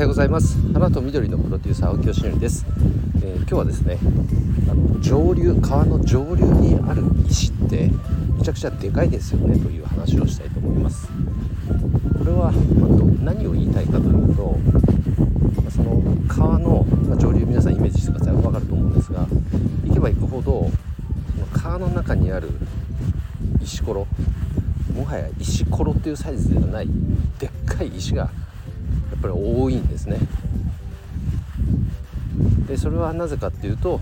はようございます。花と緑のプロデューサー青木よしです、えー、今日はですねあの上流川の上流にある石ってめちゃくちゃでかいですよねという話をしたいと思います。これは、まあ、何を言いたいかというと、まあ、その川の、まあ、上流皆さんイメージしてください。分かると思うんですが行けば行くほどその川の中にある石ころもはや石ころっていうサイズではないでっかい石がやっぱり多いんですね。でそれはなぜかっていうと、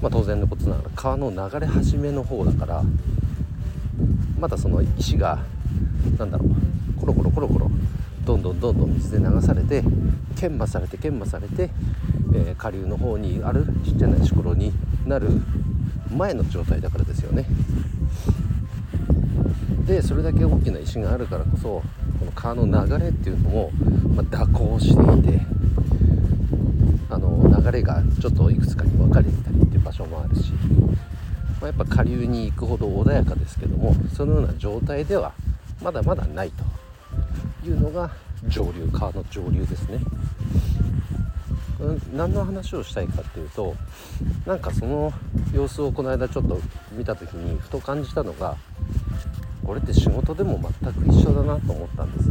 まあ、当然のことながら川の流れ始めの方だからまだその石が何だろうコロコロコロコロどんどんどんどん水で流されて研磨されて研磨されて、えー、下流の方にあるちっちゃな石ころになる前の状態だからですよね。でそれだけ大きな石があるからこそこの川の流れっていうのも、まあ、蛇行していてあの流れがちょっといくつかに分かれてたりっていう場所もあるし、まあ、やっぱ下流に行くほど穏やかですけどもそのような状態ではまだまだないというのが上流川の上流ですね。何の話をしたいかっていうとなんかその様子をこの間ちょっと見た時にふと感じたのがこれって仕事でも全く一緒だなと思ったんです。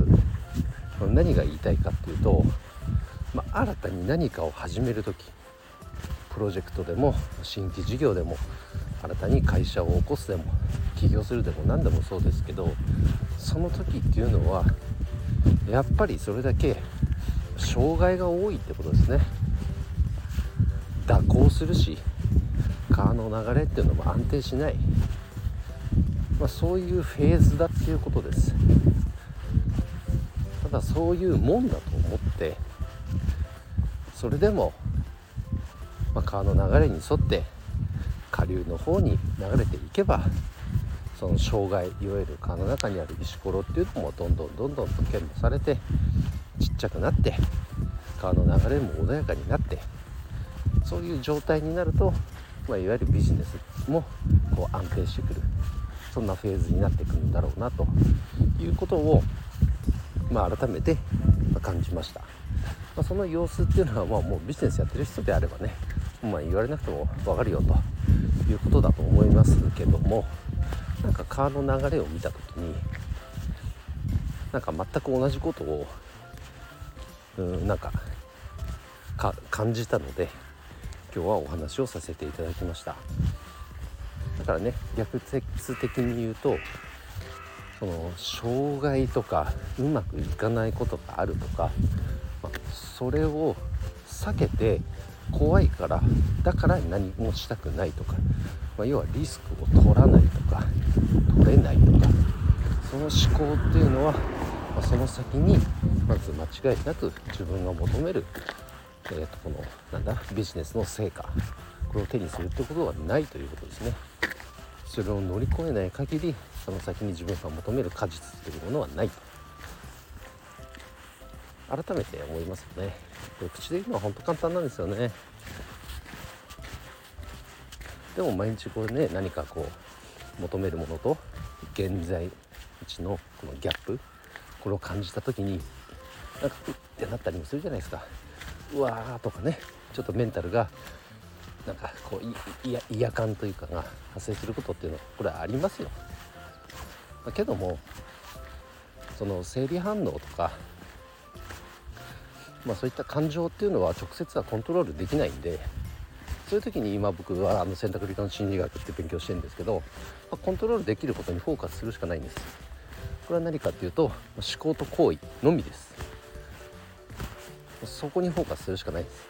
何が言いたいかっていうと、まあ、新たに何かを始める時プロジェクトでも新規事業でも新たに会社を起こすでも起業するでも何でもそうですけどその時っていうのはやっぱりそれだけ障害が多いってことですね。蛇行するし川の流れっていうのも安定しない。まあ、そういうフェーズだっていうことです。ただそういうもんだと思ってそれでも、まあ、川の流れに沿って下流の方に流れていけばその障害いわゆる川の中にある石ころっていうのもどんどんどんどんと研磨されてちっちゃくなって川の流れも穏やかになってそういう状態になると、まあ、いわゆるビジネスもこう安定してくる。そんなフェーズになってくるんだろうなということを、まあ、改めて感じました、まあ、その様子っていうのは、まあ、もうビジネスやってる人であればね、まあ、言われなくても分かるよということだと思いますけどもなんか川の流れを見た時になんか全く同じことをうんなんか感じたので今日はお話をさせていただきました。だからね逆説的に言うとその障害とかうまくいかないことがあるとか、まあ、それを避けて怖いからだから何もしたくないとか、まあ、要はリスクを取らないとか取れないとかその思考っていうのは、まあ、その先にまず間違いなく自分が求める、えー、とこのなんだビジネスの成果これを手にするってことはないということですね。それを乗り越えない限りその先に自分が求める果実というものはない改めて思いますよね。これ口で言うのは本当簡単なんですよね。でも毎日これね何かこう求めるものと現在地のこのギャップこれを感じた時になんかうってなったりもするじゃないですか。うわーとかねちょっとメンタルがなんかこういや違和感というかが発生することっていうのはこれはありますよ。だけどもその生理反応とか、まあ、そういった感情っていうのは直接はコントロールできないんでそういう時に今僕はあの選択理論心理学って勉強してるんですけど、まあ、コントロールできることにフォーカスするしかないんです。これは何かっていうと思考と行為のみです。そこにフォーカスするしかないです。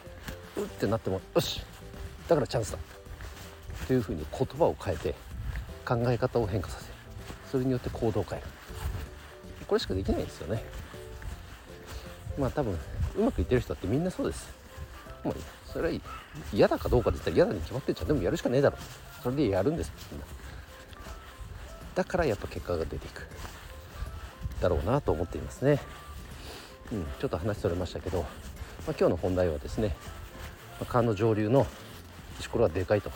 うってなってもよしだからチャンスだ。というふうに言葉を変えて考え方を変化させる。それによって行動を変える。これしかできないんですよね。まあ多分うまくいってる人だってみんなそうです。もうそれは嫌だかどうかで言ったら嫌だに決まってんじゃん。でもやるしかねえだろ。それでやるんですみんな。だからやっぱ結果が出ていく。だろうなと思っていますね。うんちょっと話それましたけど、まあ、今日の本題はですね。川の上流の石ころはでかいと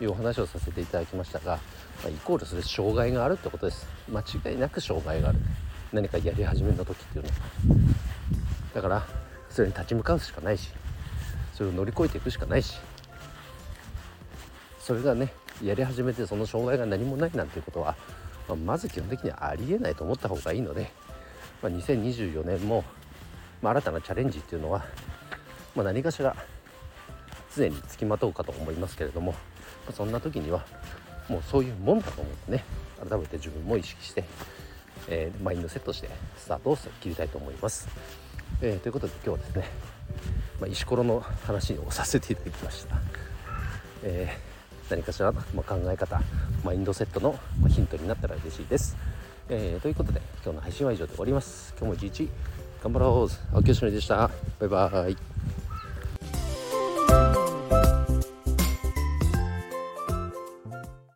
いうお話をさせていただきましたが、まあ、イコールそれ障害があるってことです。間違いなく障害がある。何かやり始めた時っていうのは。だからそれに立ち向かうしかないしそれを乗り越えていくしかないしそれがねやり始めてその障害が何もないなんていうことは、まあ、まず基本的にはありえないと思った方がいいので、まあ、2024年も、まあ、新たなチャレンジっていうのは、ま何かしら常につきまとうかと思いますけれども、そんな時にはもうそういうもんだと思ってね改めて自分も意識して、えー、マインドセットしてスタートを切りたいと思います。えー、ということで今日はですね、ま石ころの話をさせていただきました。えー何かしらの、考え方マインドセットのヒントになったら嬉しいです、えー、ということで今日の配信は以上で終わります。今日も一日頑張ろう。青木よしのりでした。バイバーイ。